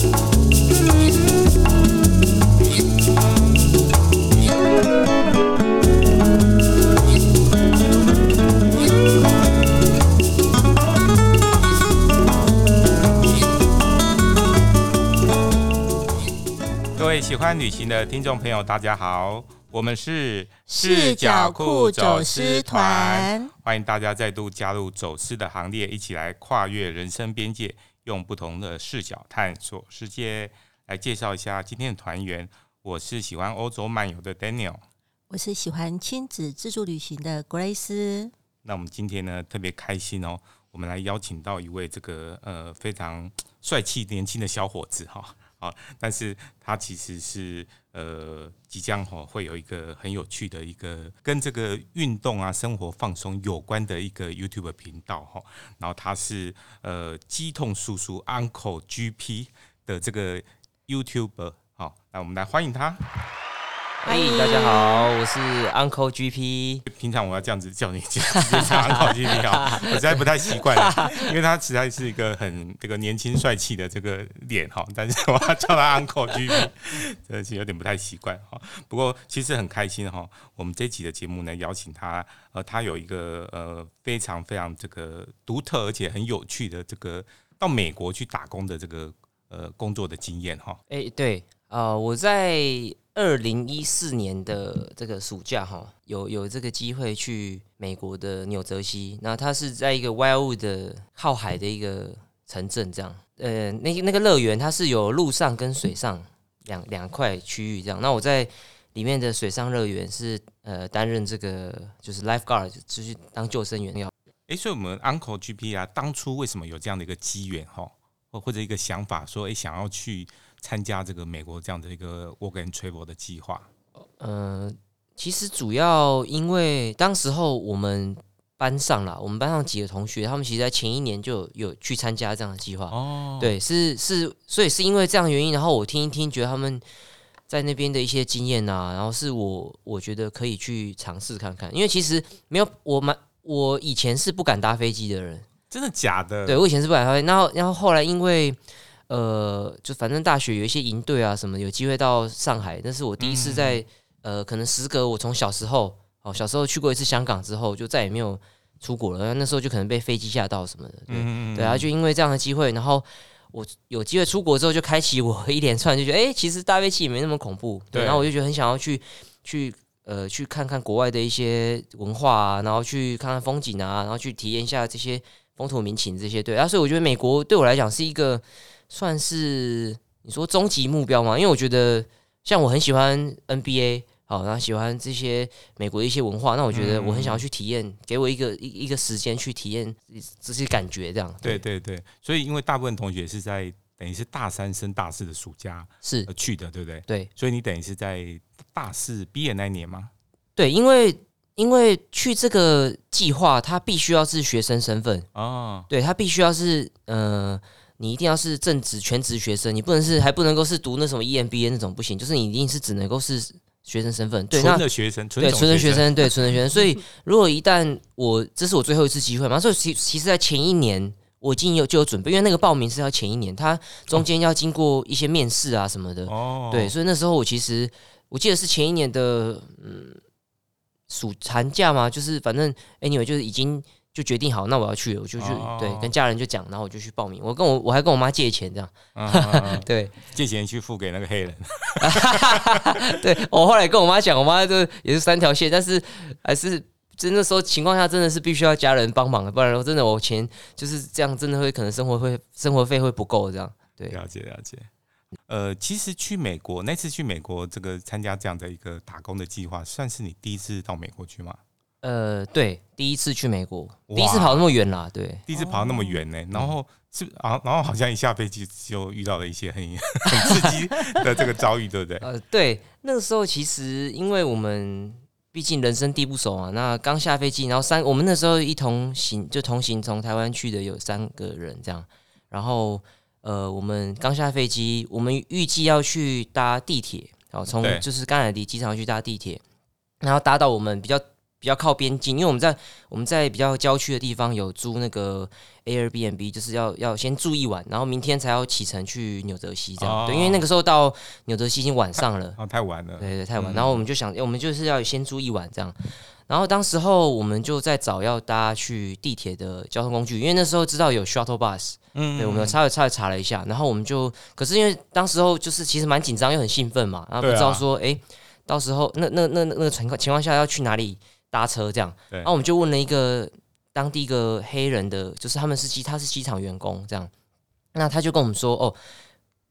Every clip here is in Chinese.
各位喜欢旅行的听众朋友，大家好，我们是视角库走私团，欢迎大家再度加入走私的行列，一起来跨越人生边界，用不同的视角探索世界。来介绍一下今天的团员，我是喜欢欧洲漫游的 Daniel，我是喜欢亲子自助旅行的 Grace。那我们今天呢特别开心哦，我们来邀请到一位这个呃非常帅气年轻的小伙子哈。哦啊，但是他其实是呃，即将哈会有一个很有趣的一个跟这个运动啊、生活放松有关的一个 YouTube 频道哈。然后他是呃，肌痛叔叔 Uncle GP 的这个 YouTuber。好，那我们来欢迎他。嗨，大家好，我是 Uncle GP。平常我要这样子叫你，直接叫 Uncle GP 啊，我实在不太习惯，因为他实在是一个很这个年轻帅气的这个脸哈，但是我要叫他 Uncle GP，真的是有点不太习惯哈。不过其实很开心哈，我们这集的节目呢，邀请他，呃，他有一个呃非常非常这个独特而且很有趣的这个到美国去打工的这个呃工作的经验哈。哎，对，呃，我在。二零一四年的这个暑假，哈，有有这个机会去美国的纽泽西。那它是在一个 Wildwood 的靠海的一个城镇，这样。呃，那那个乐园它是有陆上跟水上两两块区域这样。那我在里面的水上乐园是呃担任这个就是 lifeguard，就是当救生员要。哎，所以我们 Uncle GP 啊，当初为什么有这样的一个机缘哈，或或者一个想法，说哎想要去。参加这个美国这样的一个 work and travel 的计划，呃，其实主要因为当时候我们班上啦，我们班上几个同学，他们其实在前一年就有，有去参加这样的计划。哦，对，是是，所以是因为这样的原因，然后我听一听，觉得他们在那边的一些经验啊，然后是我我觉得可以去尝试看看，因为其实没有我们，我以前是不敢搭飞机的人，真的假的？对，我以前是不敢搭飞机，然后然后后来因为。呃，就反正大学有一些营队啊什么，有机会到上海，那是我第一次在、嗯、呃，可能时隔我从小时候哦，小时候去过一次香港之后，就再也没有出国了。那时候就可能被飞机吓到什么的，对，对啊，就因为这样的机会，然后我有机会出国之后，就开启我一连串，就觉得哎、欸，其实大飞机也没那么恐怖，对。然后我就觉得很想要去去呃去看看国外的一些文化啊，然后去看看风景啊，然后去体验一下这些风土民情这些，对。啊，所以我觉得美国对我来讲是一个。算是你说终极目标吗？因为我觉得像我很喜欢 NBA，好，然后喜欢这些美国的一些文化，那我觉得我很想要去体验，给我一个一一个时间去体验这些感觉，这样。对对对，所以因为大部分同学是在等于是大三升大四的暑假是去的，对不对？对，所以你等于是在大四毕业那一年吗？对，因为因为去这个计划，他必须要是学生身份哦，对他必须要是呃。你一定要是正职全职学生，你不能是还不能够是读那什么 EMBA 那种不行，就是你一定是只能够是学生身份，对，纯的学生，对，纯的学生，对，纯的学生。所以如果一旦我这是我最后一次机会嘛，所以其其实在前一年我已经有就有准备，因为那个报名是要前一年，他中间要经过一些面试啊什么的，哦，对，所以那时候我其实我记得是前一年的嗯暑寒假嘛，就是反正 anyway 就是已经。就决定好，那我要去，我就去，对，跟家人就讲，然后我就去报名。我跟我我还跟我妈借钱，这样，哦、对，借钱去付给那个黑人。对，我后来跟我妈讲，我妈就也是三条线，但是还是真的时候情况下，真的是必须要家人帮忙的，不然真的我钱就是这样，真的会可能生活会生活费会不够这样。对，了解了解。呃，其实去美国那次去美国这个参加这样的一个打工的计划，算是你第一次到美国去吗？呃，对，第一次去美国，第一次跑那么远啦，对，第一次跑那么远呢、欸，然后是啊，然后好像一下飞机就遇到了一些很很刺激的这个遭遇，对不对？呃，对，那个时候其实因为我们毕竟人生地不熟啊，那刚下飞机，然后三，我们那时候一同行就同行从台湾去的有三个人这样，然后呃，我们刚下飞机，我们预计要去搭地铁，然后从就是甘乃迪机场去搭地铁，然后搭到我们比较。比较靠边境，因为我们在我们在比较郊区的地方有租那个 Airbnb，就是要要先住一晚，然后明天才要启程去纽泽西这样。哦、对，因为那个时候到纽泽西已经晚上了，哦，太晚了，对对，太晚。嗯、然后我们就想，我们就是要先住一晚这样。然后当时候我们就在找要搭去地铁的交通工具，因为那时候知道有 shuttle bus，嗯，对，我们稍微稍微查了一下，然后我们就，可是因为当时候就是其实蛮紧张又很兴奋嘛，然后不知道说，哎、啊，到时候那那那那个情况情况下要去哪里？搭车这样，然后我们就问了一个当地一个黑人的，就是他们是机，他是机场员工这样，那他就跟我们说，哦，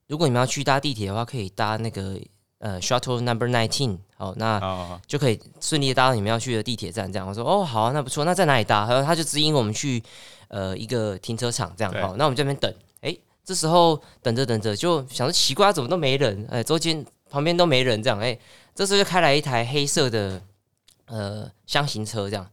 如果你们要去搭地铁的话，可以搭那个呃 shuttle number nineteen，好，那就可以顺利的搭到你们要去的地铁站这样。我说，哦，好啊，那不错，那在哪里搭？然后他就指引我们去呃一个停车场这样，好，那我们这边等，哎，这时候等着等着就想说奇怪，怎么都没人？哎，周间旁边都没人这样，哎，这时候就开来一台黑色的。呃，箱型车这样，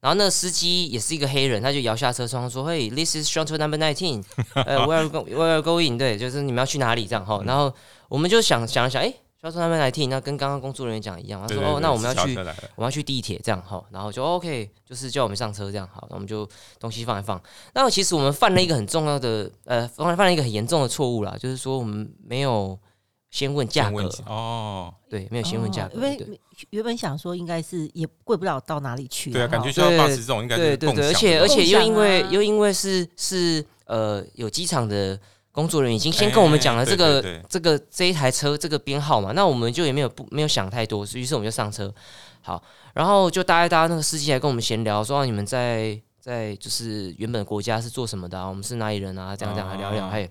然后那个司机也是一个黑人，他就摇下车窗说：“嘿，this is shuttle number nineteen，呃，where are where are going？对，就是你们要去哪里这样哈。然后我们就想想了想，哎，shuttle number nineteen，那跟刚刚工作人员讲一样，他说：哦，那我们要去，我们要去地铁这样哈。然后就 OK，就是叫我们上车这样好，那我们就东西放一放。那其实我们犯了一个很重要的，呃，犯犯了一个很严重的错误啦，就是说我们没有。先问价格。哦，对，没有先问价格，因为原本想说应该是也贵不了到哪里去，对啊，感觉就要巴士这种应该是对对对，而且而且又因为又因为是是呃有机场的工作人员已经先跟我们讲了这个这个这一台车这个编号嘛，那我们就也没有不没有想太多，于是我们就上车，好，然后就搭一搭，那个司机还跟我们闲聊说你们在在就是原本国家是做什么的，我们是哪里人啊，这样这样聊一聊，嘿，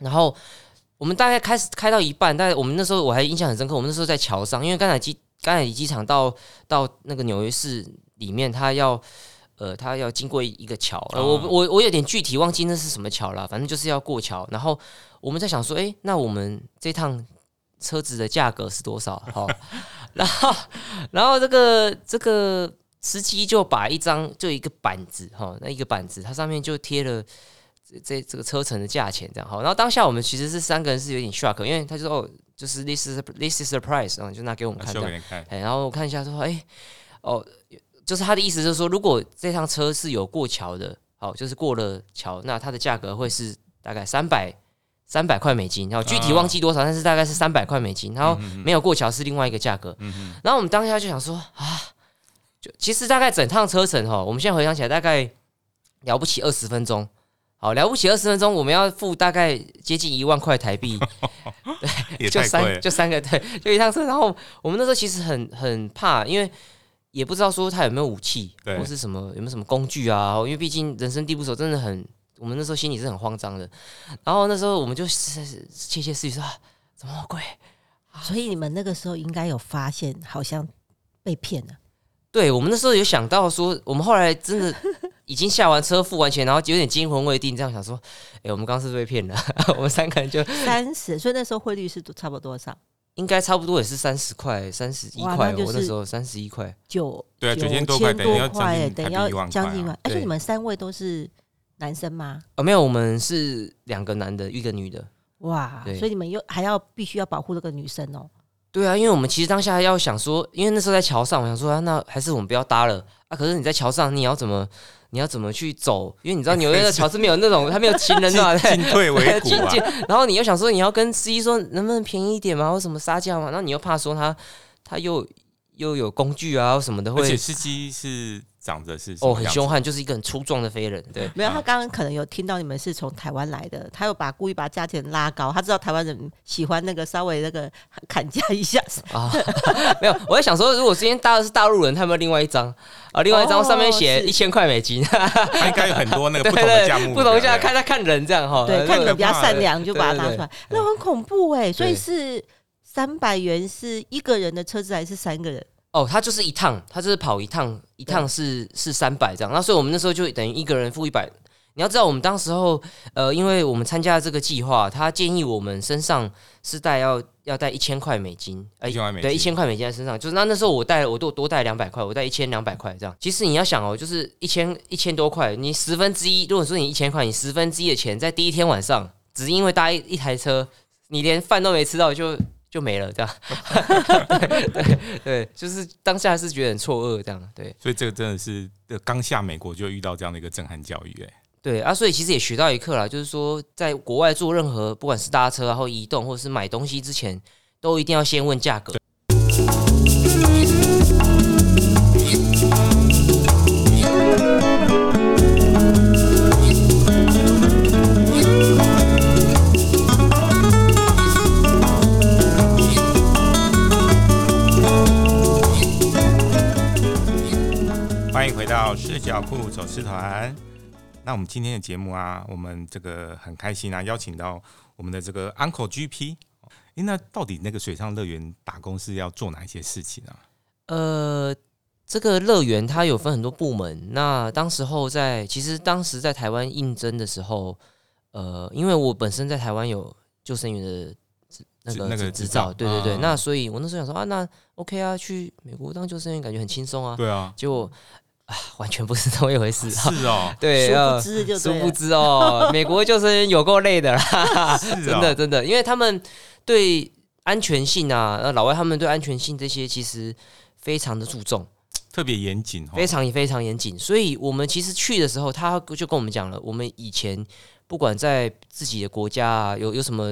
然后。我们大概开始开到一半，但是我们那时候我还印象很深刻。我们那时候在桥上，因为甘乃机刚才离机场到到那个纽约市里面，他要呃他要经过一个桥，呃，我我我有点具体忘记那是什么桥了，反正就是要过桥。然后我们在想说，诶，那我们这趟车子的价格是多少？好，然后然后这个这个司机就把一张就一个板子哈，那一个板子，它上面就贴了。这这个车程的价钱这样。好，然后当下我们其实是三个人是有点 shock，因为他就说哦，就是 this is this is the price，然后就拿给我们看这样，哎，然后我看一下说，哎，哦，就是他的意思就是说，如果这趟车是有过桥的，好，就是过了桥，那它的价格会是大概三百三百块美金，然后具体忘记多少，但是大概是三百块美金，然后没有过桥是另外一个价格，然后我们当下就想说啊，就其实大概整趟车程哈，我们现在回想起来大概了不起二十分钟。好了不起，二十分钟我们要付大概接近一万块台币，对，就三就三个对，就一趟车。然后我们那时候其实很很怕，因为也不知道说他有没有武器，或是什么有没有什么工具啊。因为毕竟人生地不熟，真的很，我们那时候心里是很慌张的。然后那时候我们就窃窃私语说，怎么那么贵？所以你们那个时候应该有发现，好像被骗了。对，我们那时候有想到说，我们后来真的。已经下完车付完钱，然后有点惊魂未定，这样想说：“哎、欸，我们刚是不是被骗了？” 我们三个人就三十，所以那时候汇率是差不多多少？应该差不多也是三十块、三十一块。我那时候三十一块，九对啊，九千多块，等于要将近等于要将近一万。而且你们三位都是男生吗？哦，没有，我们是两个男的，一个女的。哇，所以你们又还要必须要保护这个女生哦。对啊，因为我们其实当下要想说，因为那时候在桥上，我想说、啊，那还是我们不要搭了啊。可是你在桥上，你要怎么？你要怎么去走？因为你知道 纽约的桥是没有那种，它没有情人的，进退维谷啊。然后你又想说，你要跟司机说能不能便宜一点嘛？或什么杀价嘛？然后你又怕说他他又又有工具啊，或什么的会。而且司机是。长得是哦，很凶悍，就是一个很粗壮的飞人。对，没有他刚刚可能有听到你们是从台湾来的，他又把故意把价钱拉高，他知道台湾人喜欢那个稍微那个砍价一下啊。没有，我在想说，如果今天搭的是大陆人，他有没有另外一张啊？另外一张上面写一千块美金，他应该有很多那个不同的价目，不同价看他看人这样哈。对，看你们比较善良就把它拿出来，那很恐怖哎。所以是三百元是一个人的车子还是三个人？哦，他就是一趟，他就是跑一趟，一趟是是三百这样。那所以我们那时候就等于一个人付一百。你要知道，我们当时候，呃，因为我们参加这个计划，他建议我们身上是带要要带一千块美金，哎，对，一千块美金在身上。就是那那时候我带我多多带两百块，我带一千两百块这样。其实你要想哦，就是一千一千多块，你十分之一，如果说你一千块，你十分之一的钱在第一天晚上，只因为搭一一台车，你连饭都没吃到就。就没了，这样。对对对，就是当下是觉得很错愕，这样。对，所以这个真的是刚下美国就遇到这样的一个震撼教育，哎。对啊，所以其实也学到一课啦，就是说在国外做任何不管是搭车啊，或移动，或者是买东西之前，都一定要先问价格。到视角库走私团。那我们今天的节目啊，我们这个很开心啊，邀请到我们的这个 Uncle GP。诶，那到底那个水上乐园打工是要做哪一些事情啊？呃，这个乐园它有分很多部门。那当时候在，其实当时在台湾应征的时候，呃，因为我本身在台湾有救生员的那个那个执照，对对对。那所以我那时候想说啊，那 OK 啊，去美国当救生员感觉很轻松啊。对啊，结果。啊，完全不是这么一回事。是哦，对，殊不知就殊不知哦，美国救生员有够累的啦 真的真的，因为他们对安全性啊，呃，老外他们对安全性这些其实非常的注重，特别严谨，非常非常严谨。所以我们其实去的时候，他就跟我们讲了，我们以前不管在自己的国家啊，有有什么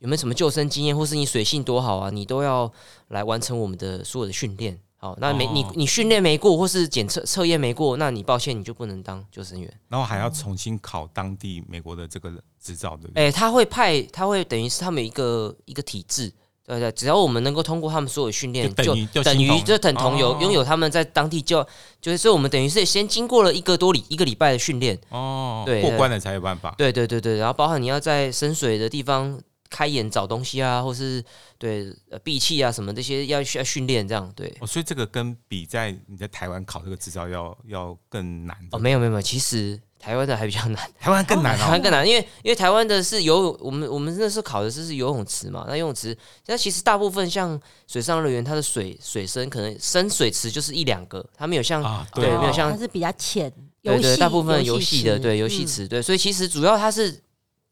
有没有什么救生经验，或是你水性多好啊，你都要来完成我们的所有的训练。好，那没你你训练没过，或是检测测验没过，那你抱歉，你就不能当救生员，然后还要重新考当地美国的这个执照，对不对？哎、欸，他会派，他会等于是他们一个一个体制，对对，只要我们能够通过他们所有训练，就等于就等同有拥有他们在当地就就是，所以我们等于是先经过了一个多礼一个礼拜的训练。哦，对，过关了才有办法，对对对对，然后包含你要在深水的地方。开眼找东西啊，或是对呃闭气啊什么这些要需要训练这样对。哦，所以这个跟比在你在台湾考这个执照要要更难哦，没有没有没有，其实台湾的还比较难，台湾更难，哦，台湾更难，因为因为台湾的是游泳，我们我们那时候考的是是游泳池嘛，那游泳池那其实大部分像水上乐园，它的水水深可能深水池就是一两个，它没有像、啊、对，对。没有像它是比较浅，对，对对，大部分游戏的对游戏池对，所以其实主要它是。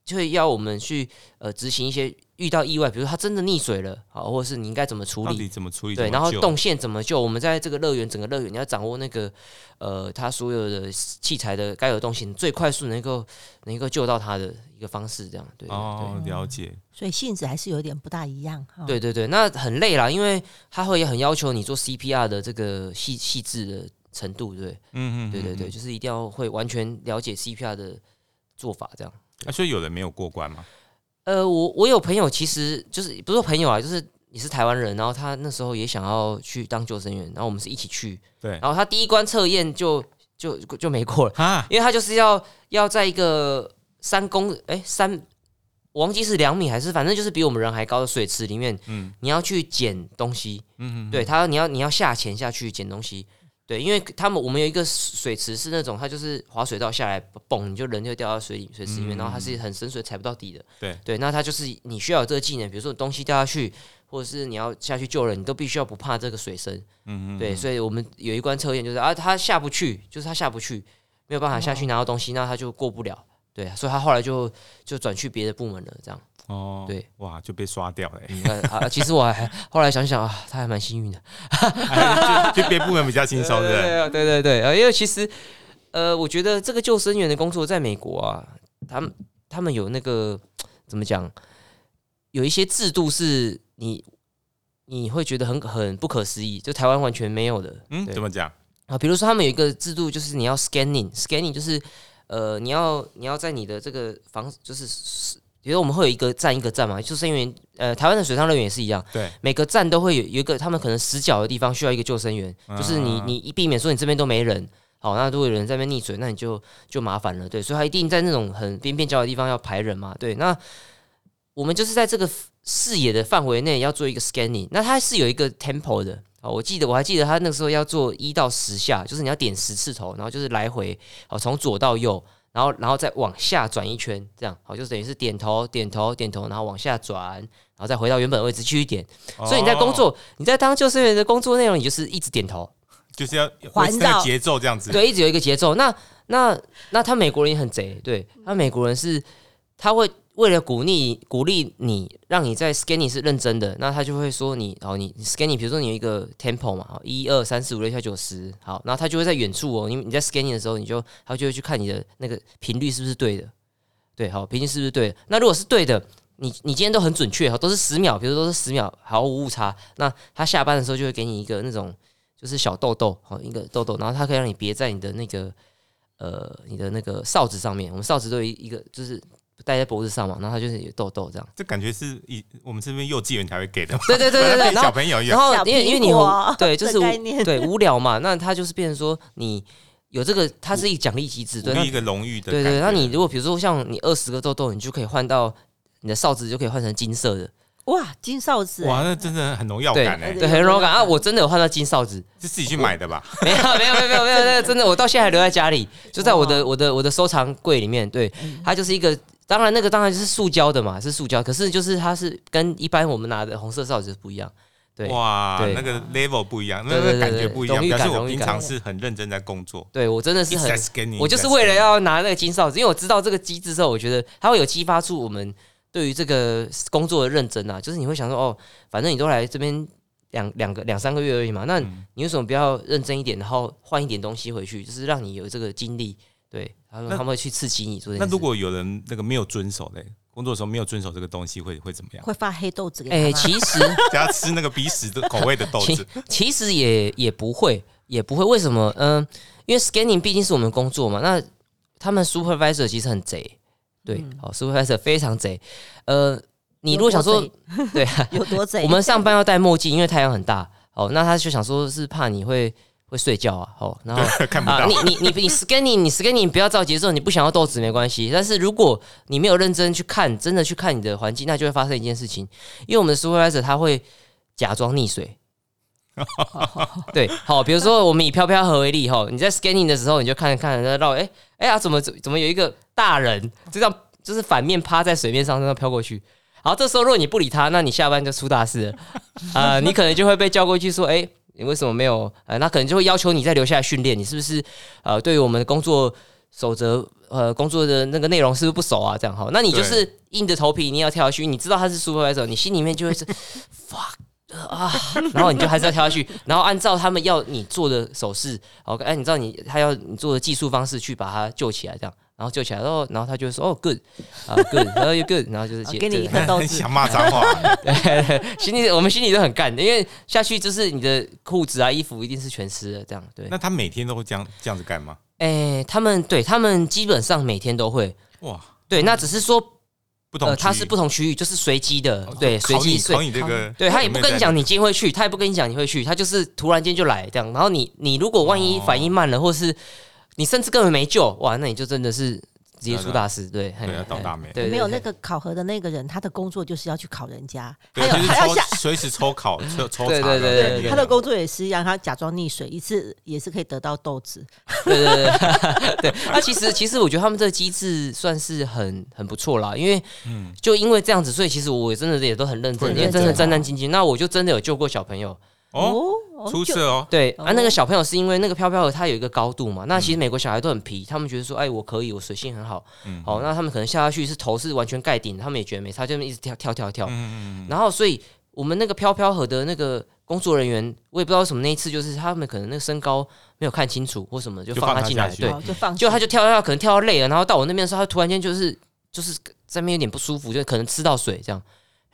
就会要我们去呃执行一些遇到意外，比如他真的溺水了，好，或者是你应该怎么处理？怎么处理？对，然后动线怎么救？我们在这个乐园，整个乐园你要掌握那个呃，他所有的器材的该有东西，最快速能够能够救到他的一个方式，这样对。哦，了解。所以性质还是有点不大一样。对对对，那很累啦，因为他会很要求你做 CPR 的这个细细致的程度，对。嗯嗯。对对对，就是一定要会完全了解 CPR 的做法，这样。啊，所以有人没有过关吗？呃，我我有朋友，其实就是不是朋友啊，就是你是台湾人，然后他那时候也想要去当救生员，然后我们是一起去，对，然后他第一关测验就就就没过了啊，因为他就是要要在一个三公哎、欸、三，我忘记是两米还是反正就是比我们人还高的水池里面，嗯，你要去捡东西，嗯嗯，对他你要你要下潜下去捡东西。对，因为他们我们有一个水池是那种，它就是滑水道下来，嘣，你就人就掉到水里水池里面，嗯、然后它是很深水，踩不到底的。对对，那它就是你需要有这个技能，比如说东西掉下去，或者是你要下去救人，你都必须要不怕这个水深。嗯嗯。对，所以我们有一关测验就是啊，他下不去，就是他下不去，没有办法下去拿到东西，那他就过不了。对，所以他后来就就转去别的部门了，这样。哦，对，哇，就被刷掉了。其实我还后来想想啊，他还蛮幸运的，就就别部门比较轻松，对对对对对啊，因为其实呃，我觉得这个救生员的工作在美国啊，他们他们有那个怎么讲，有一些制度是你你会觉得很很不可思议，就台湾完全没有的。嗯，怎么讲啊？比如说他们有一个制度，就是你要 scanning，scanning 就是呃，你要你要在你的这个房就是。比如我们会有一个站一个站嘛，就是因为呃，台湾的水上乐园也是一样，对，每个站都会有有一个他们可能死角的地方需要一个救生员，嗯、就是你你一避免说你这边都没人，好，那如果有人在那边溺水，那你就就麻烦了，对，所以他一定在那种很边边角的地方要排人嘛，对，那我们就是在这个视野的范围内要做一个 scanning，那它是有一个 tempo 的，好，我记得我还记得他那个时候要做一到十下，就是你要点十次头，然后就是来回，好，从左到右。然后，然后再往下转一圈，这样好，就等于是点头、点头、点头，然后往下转，然后再回到原本的位置继续点。哦、所以你在工作，你在当救生员的工作内容，你就是一直点头，就是要环绕节奏这样子。对，一直有一个节奏。那那那他美国人也很贼，对他美国人是他会为了鼓励鼓励你，让你在 scanning 是认真的，那他就会说你哦，你 scanning，比如说你有一个 tempo 嘛，一二三四五六七八九十，好，然后他就会在远处哦，你你在 scanning 的时候，你就他就会去看你的那个频率是不是对的，对，好，频率是不是对的？那如果是对的，你你今天都很准确哈，都是十秒，比如说都是十秒，毫无误差，那他下班的时候就会给你一个那种就是小豆豆，好，一个豆豆，然后他可以让你别在你的那个呃你的那个哨子上面，我们哨子都有一个就是。戴在脖子上嘛，然后它就是有痘痘这样。这感觉是以我们这边幼稚园才会给的。对对对对对，小朋友然后因为因为你对就是对无聊嘛，那它就是变成说你有这个，它是一个奖励机制，对一个荣誉的。对对，那你如果比如说像你二十个痘痘，你就可以换到你的哨子就可以换成金色的。哇，金哨子！哇，那真的很荣耀感哎，对，很荣耀感啊！我真的有换到金哨子，是自己去买的吧？没有没有没有没有没有，那 真的我到现在还留在家里，就在我的我的我的收藏柜里面。对，它就是一个。当然，那个当然就是塑胶的嘛，是塑胶。可是就是它是跟一般我们拿的红色哨子不一样，对，哇，那个 level 不一样，那个感觉不一样。表示我平常是很认真在工作。对我真的是很，我就是为了要拿那个金哨子，因为我知道这个机制之后，我觉得它会有激发出我们对于这个工作的认真啊。就是你会想说，哦，反正你都来这边两两个两三个月而已嘛，那你为什么不要认真一点，然后换一点东西回去，就是让你有这个经历。对，他说他们会去刺激你做。那如果有人那个没有遵守嘞，工作的时候没有遵守这个东西，会会怎么样？会发黑豆子给他。哎，其实 给他吃那个鼻屎的口味的豆子。其实也也不会，也不会。为什么？嗯、呃，因为 scanning 毕竟是我们工作嘛。那他们 supervisor 其实很贼，对，好、嗯、supervisor 非常贼。呃，你如果想说，对，有多贼？我们上班要戴墨镜，因为太阳很大。哦，那他就想说是怕你会。会睡觉啊，好，然后 看不到啊，你你你你 scanning，你 scanning 不要着急的时候，你不想要豆子没关系。但是如果你没有认真去看，真的去看你的环境，那就会发生一件事情，因为我们的 supervisor 他会假装溺水。对，好，比如说我们以飘飘河为例，哈，你在 scanning 的时候，你就看看在绕，哎哎呀，怎么怎么有一个大人就这样，就是反面趴在水面上，这样飘过去。好，这时候如果你不理他，那你下班就出大事了啊，呃，你可能就会被叫过去说，哎。你为什么没有？呃，那可能就会要求你再留下来训练。你是不是呃，对于我们的工作守则，呃，工作的那个内容是不是不熟啊？这样哈，那你就是硬着头皮，你要跳下去。你知道他是 supervisor，你心里面就会是 fuck 啊，然后你就还是要跳下去，然后按照他们要你做的手势，OK，哎，你知道你他要你做的技术方式去把他救起来，这样。然后救起来，然后然后他就说：“哦，good，啊，good，然后又 good，然后就是给你一颗豆子，想骂脏话，对，心里我们心里都很干，因为下去就是你的裤子啊、衣服一定是全湿的，这样对。那他每天都会这样这样子干吗？哎，他们对他们基本上每天都会哇，对，那只是说不同，他是不同区域，就是随机的，对，随机考你这个，对他也不跟你讲你今天会去，他也不跟你讲你会去，他就是突然间就来这样，然后你你如果万一反应慢了，或是。你甚至根本没救哇，那你就真的是直接出大事，对，对，要倒大霉。没有那个考核的那个人，他的工作就是要去考人家，还有还要下 随时抽考抽抽查，对对对，他的工作也是让他假装溺水一次，也是可以得到豆子。对对对对，那其实其实我觉得他们这个机制算是很很不错啦，因为就因为这样子，所以其实我真的也都很认真，因为真的战战兢兢。那我就真的有救过小朋友。哦，出色哦！对啊，那个小朋友是因为那个飘飘盒它有一个高度嘛。那其实美国小孩都很皮，他们觉得说，哎，我可以，我水性很好。嗯，好，那他们可能下下去是头是完全盖顶，他们也觉得没差，就一直跳跳跳跳。嗯，然后，所以我们那个飘飘盒的那个工作人员，我也不知道为什么那一次就是他们可能那个身高没有看清楚或什么，就放他进来。对，就放，就他就跳跳跳，可能跳到累了，然后到我那边的时候，他突然间就是就是在那边有点不舒服，就可能吃到水这样。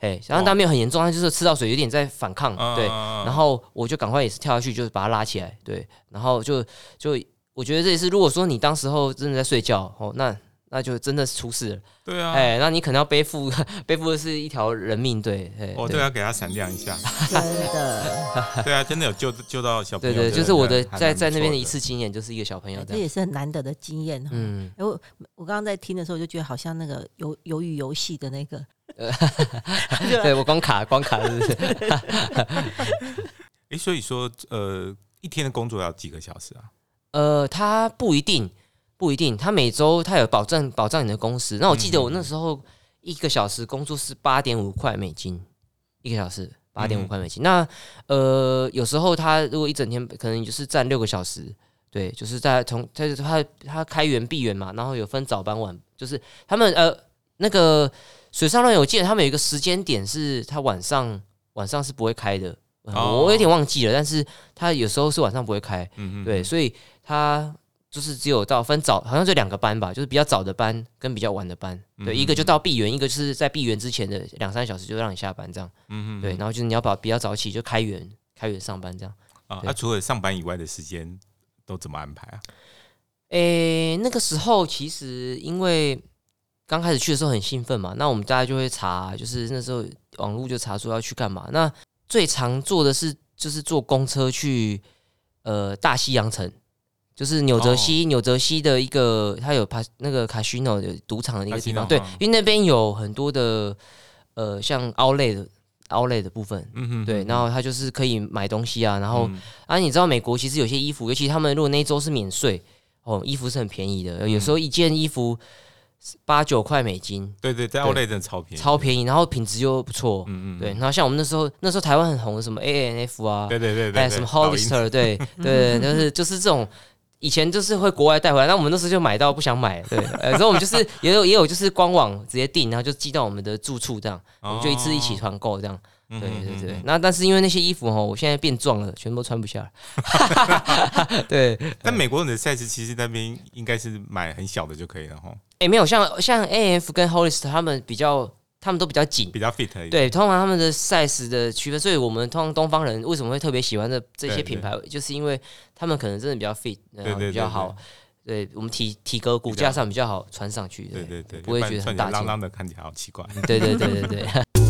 哎，然后他没有很严重，他就是吃到水有点在反抗，对，然后我就赶快也是跳下去，就是把他拉起来，对，然后就就我觉得这也是，如果说你当时候真的在睡觉哦，那那就真的是出事了，对啊，哎，那你可能要背负背负的是一条人命，对，我都要给他闪亮一下，真的，对啊，真的有救救到小朋友，对对，就是我的在在那边的一次经验，就是一个小朋友，这也是很难得的经验，嗯，我我刚刚在听的时候就觉得好像那个鱿鱿鱼游戏的那个。呃，对我光卡光卡是不是？哎，所以说，呃，一天的工作要几个小时啊？呃，他不一定，不一定，他每周他有保证保障你的工时。那我记得我那时候一个小时工作是八点五块美金，一个小时八点五块美金。那呃，有时候他如果一整天可能就是站六个小时，对，就是在从他他他开源闭源嘛，然后有分早班晚，就是他们呃。那个水上乐园，我记得他们有一个时间点是，他晚上晚上是不会开的，哦、我有点忘记了，但是他有时候是晚上不会开，嗯嗯，对，所以他就是只有到分早，好像就两个班吧，就是比较早的班跟比较晚的班，对，嗯、一个就到闭园，一个就是在闭园之前的两三小时就让你下班这样，嗯嗯，对，然后就是你要把比较早起就开园，开园上班这样，啊，那除了上班以外的时间都怎么安排啊？诶、欸，那个时候其实因为刚开始去的时候很兴奋嘛，那我们大家就会查，就是那时候网络就查说要去干嘛。那最常做的是就是坐公车去呃大西洋城，就是纽泽西，纽泽、哦、西的一个它有帕那个卡西诺的赌场的一个地方，对，因为那边有很多的呃像 Outlet 的 Outlet 的部分，嗯哼，对，然后它就是可以买东西啊，然后、嗯、啊你知道美国其实有些衣服，尤其他们如果那一周是免税。哦，衣服是很便宜的，有时候一件衣服八九块美金。对对，在 Outlet 真的超便宜，超便宜，然后品质又不错。嗯嗯，对。然后像我们那时候，那时候台湾很红的什么 A N F 啊，对对对，还有什么 Hollister，对 对，就是就是这种，以前就是会国外带回来，那我们那时候就买到不想买，对。然后我们就是也有也有就是官网直接订，然后就寄到我们的住处这样，我们就一次一起团购这样。对对对，那但是因为那些衣服哈，我现在变壮了，全部都穿不下了。对，但美国人的 size 其实那边应该是买很小的就可以了哈。哎，没有，像像 A F 跟 Hollister 他们比较，他们都比较紧，比较 fit。对，通常他们的 size 的区分，所以我们通常东方人为什么会特别喜欢这这些品牌，就是因为他们可能真的比较 fit，然后比较好。对我们体体格骨架上比较好穿上去。对对对，不会觉得很大。浪浪的看起来好奇怪。对对对对对。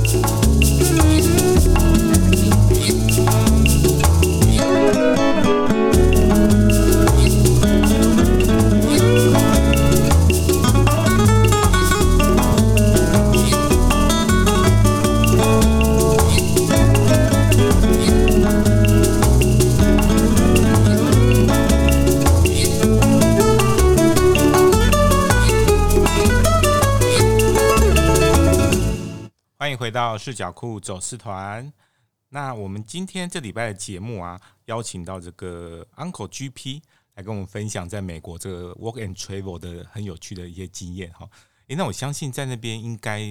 到视角库走私团。那我们今天这礼拜的节目啊，邀请到这个 Uncle GP 来跟我们分享在美国这个 Work and Travel 的很有趣的一些经验哈。诶，那我相信在那边应该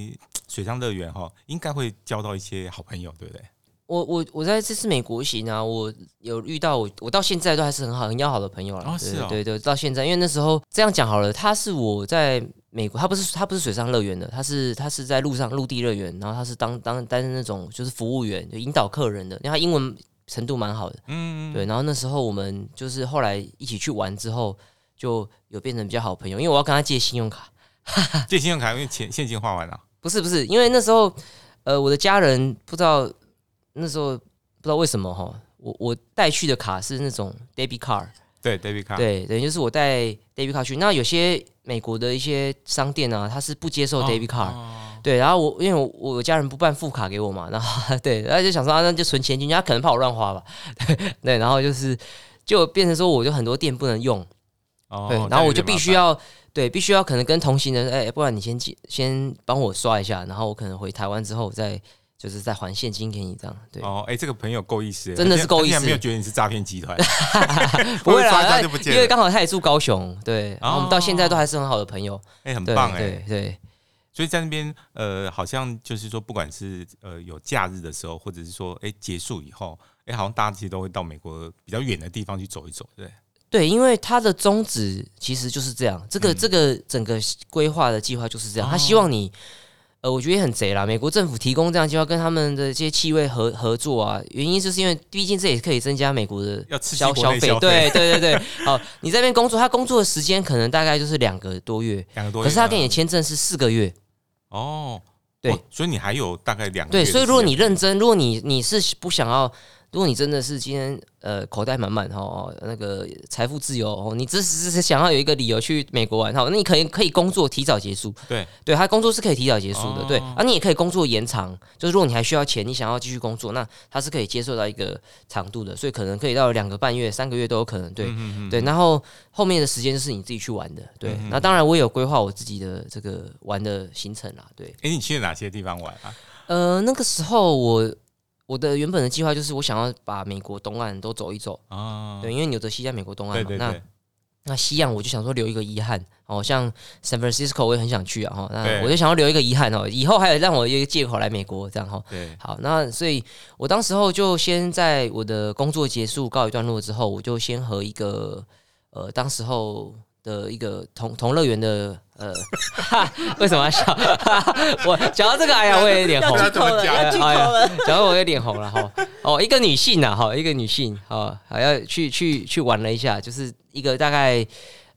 水上乐园哈，应该会交到一些好朋友，对不对？我我我在这次美国行啊，我有遇到我我到现在都还是很好很要好的朋友了。哦，是哦，对对，到现在，因为那时候这样讲好了，他是我在。美国，他不是他不是水上乐园的，他是他是在路上陆地乐园，然后他是当当担任那种就是服务员，就引导客人的，因为他英文程度蛮好的，嗯，对，然后那时候我们就是后来一起去玩之后，就有变成比较好朋友，因为我要跟他借信用卡，借信用卡因为钱现金花完了，不是不是，因为那时候呃我的家人不知道那时候不知道为什么哈，我我带去的卡是那种 debit card。对，debit card，对，等于就是我带 debit card 去。那有些美国的一些商店呢、啊，它是不接受 debit card，、哦、对。然后我因为我我家人不办副卡给我嘛，然后 对，然后就想说啊，那就存钱进去，他可能怕我乱花吧，对。然后就是就变成说，我就很多店不能用，哦、对。然后我就必须要对，必须要可能跟同行人，哎，不然你先先帮我刷一下，然后我可能回台湾之后再。就是在还现金给你这样，对。哦，哎、欸，这个朋友够意思，真的是够意思，没有觉得你是诈骗集团，不会啦，因为刚好他也住高雄，对，然后我们到现在都还是很好的朋友，哎、欸，很棒哎，对对，所以在那边呃，好像就是说，不管是呃有假日的时候，或者是说哎、欸、结束以后，哎、欸，好像大家其实都会到美国比较远的地方去走一走，对，对，因为他的宗旨其实就是这样，这个、嗯、这个整个规划的计划就是这样，他希望你。呃，我觉得也很贼啦。美国政府提供这样计划，跟他们的这些气味合合作啊，原因就是因为毕竟这也可以增加美国的消消费。对对对对，好，你在那边工作，他工作的时间可能大概就是两个多月，两个多月，可是他给你签证是四个月。哦，对，所以你还有大概两个月。对，所以如果你认真，如果你你是不想要。如果你真的是今天呃口袋满满哈，那个财富自由哦，你只是是想要有一个理由去美国玩哈，那你可以可以工作提早结束。对对，他工作是可以提早结束的。哦、对，啊，你也可以工作延长，就是如果你还需要钱，你想要继续工作，那他是可以接受到一个长度的，所以可能可以到两个半月、三个月都有可能。对、对，然后后面的时间就是你自己去玩的。对，那当然我也有规划我自己的这个玩的行程啦。对，哎、欸，你去了哪些地方玩啊？呃，那个时候我。我的原本的计划就是，我想要把美国东岸都走一走啊，对，因为纽泽西在美国东岸嘛。对对对。那那西岸我就想说留一个遗憾哦，像 San Francisco 我也很想去啊哈，那对我就想要留一个遗憾哦，以后还有让我有一个借口来美国这样哈。对，好，那所以我当时候就先在我的工作结束告一段落之后，我就先和一个呃当时候的一个同同乐园的呃，为什么要笑？我讲到这个，哎呀，我也有点红，了，要剧透哎了。呀讲到我有点红了哈。哦，一个女性呐，哈，一个女性，哈，还要去去去玩了一下，就是一个大概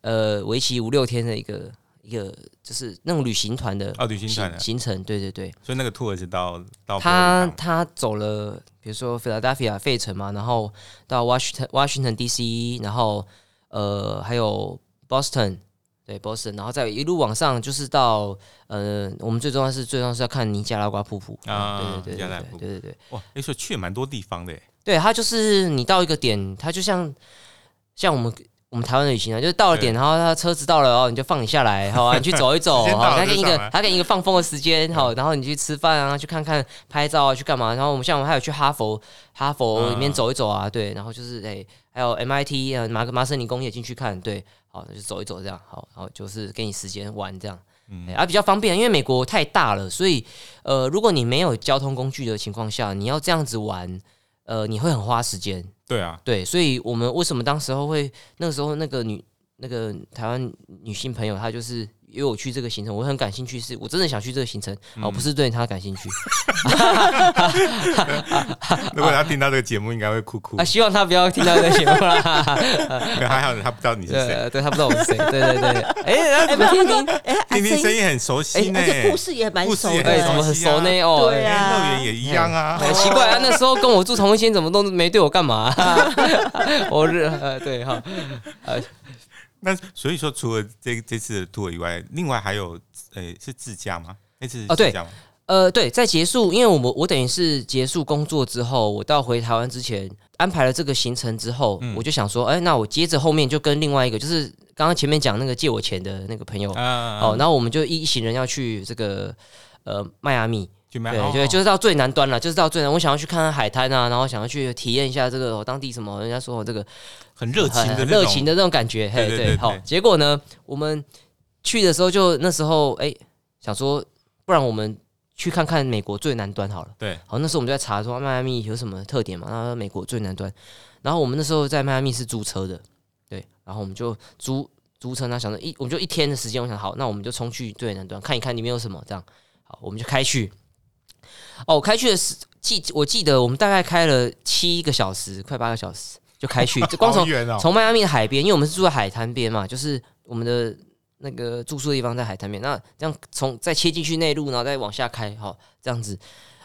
呃为期五六天的一个一个，就是那种旅行团的哦，旅行团的行程，对对对。所以那个 tour 是到到他他走了，比如说 Philadelphia 费城嘛，然后到 Washington Washington DC，然后呃还有 Boston。对，Boston，然后再一路往上，就是到呃，我们最重要是最重要是要看尼加拉瓜瀑布啊，对对对对对对对，哇，那时候去也蛮多地方的，对，它就是你到一个点，它就像像我们我们台湾的旅行啊，就是到了点，然后他车子到了然后，你就放你下来，好啊，你去走一走，好，他给你一个他给你一个放风的时间，好，然后你去吃饭啊，去看看拍照啊，去干嘛？然后我们像我们还有去哈佛，哈佛里面走一走啊，对，然后就是哎，还有 MIT 啊，麻麻省理工业进去看，对。好，那就走一走这样，好，然后就是给你时间玩这样，嗯，啊比较方便，因为美国太大了，所以呃，如果你没有交通工具的情况下，你要这样子玩，呃，你会很花时间。对啊，对，所以我们为什么当时候会那个时候那个女那个台湾女性朋友，她就是。因为我去这个行程，我很感兴趣，是我真的想去这个行程，哦，不是对他感兴趣。如果他听到这个节目，应该会哭哭。啊，希望他不要听到这个节目啦。还好他不知道你是谁，对他不知道我是谁。对对对，哎，怎么听听？哎，听听声音很熟悉呢，而且故事也蛮熟的，怎么很熟呢？哦，对啊，乐园也一样啊。很奇怪啊，那时候跟我住同一间，怎么都没对我干嘛？我是呃，对哈，呃。那所以说，除了这这次的 tour 以外，另外还有，呃、欸，是自驾吗？那次是自驾吗？呃，对，在结束，因为我们我等于是结束工作之后，我到回台湾之前安排了这个行程之后，嗯、我就想说，哎、欸，那我接着后面就跟另外一个，就是刚刚前面讲那个借我钱的那个朋友，哦、啊，然后我们就一一行人要去这个呃迈阿密。对对，就是到最南端了，就是到最南。我想要去看看海滩啊，然后想要去体验一下这个当地什么，人家说我这个很热情的、很热情的那种感觉。嘿，对，好。结果呢，我们去的时候就那时候，哎，想说，不然我们去看看美国最南端好了。对，好，那时候我们就在查说迈阿密有什么特点嘛，然后美国最南端。然后我们那时候在迈阿密是租车的，对，然后我们就租租车，那想着一，我们就一天的时间，我想好，那我们就冲去最南端看一看里面有什么，这样，好，我们就开去。哦，我开去的是记，我记得我们大概开了七个小时，快八个小时就开去，就 光从从迈阿密的海边，因为我们是住在海滩边嘛，就是我们的那个住宿的地方在海滩边，那这样从再切进去内陆，然后再往下开，好，这样子，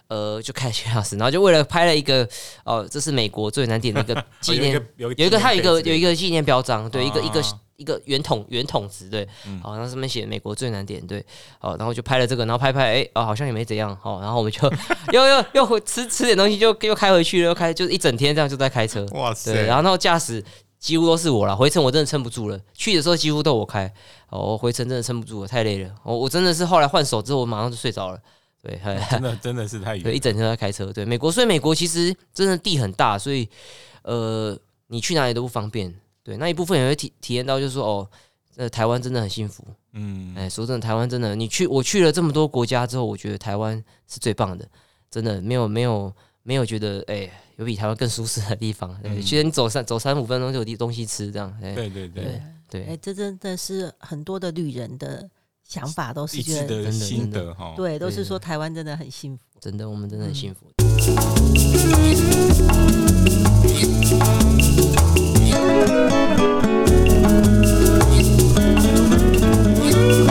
呃，就开了七小时，然后就为了拍了一个，哦，这是美国最难点的一个纪 念，有一个它有一个有一个纪念标章，对，一个一个。一个圆筒圆筒子，对，好，然后上面写美国最难点，对，好，然后就拍了这个，然后拍拍，哎，哦，好像也没怎样，好，然后我们就 又又又回吃吃点东西，就又开回去了，又开，就是一整天这样就在开车，哇塞，对，然后那个驾驶几乎都是我了，回程我真的撑不住了，去的时候几乎都我开，哦，我回程真的撑不住了，太累了，我我真的是后来换手之后，我马上就睡着了，对，真的真的是太对，一整天都在开车，对，美国，所以美国其实真的地很大，所以呃，你去哪里都不方便，对，那一部分也会体体验到，就是说哦。呃，台湾真的很幸福，嗯，哎，说真的，台湾真的，你去我去了这么多国家之后，我觉得台湾是最棒的，真的没有没有没有觉得哎有比台湾更舒适的地方。嗯，其实你走三走三五分钟就有地东西吃，这样，哎，对对对对，哎，这真的是很多的旅人的想法，都是觉得真的心得哈，对，都是说台湾真的很幸福，真的，我们真的很幸福。嗯 Thank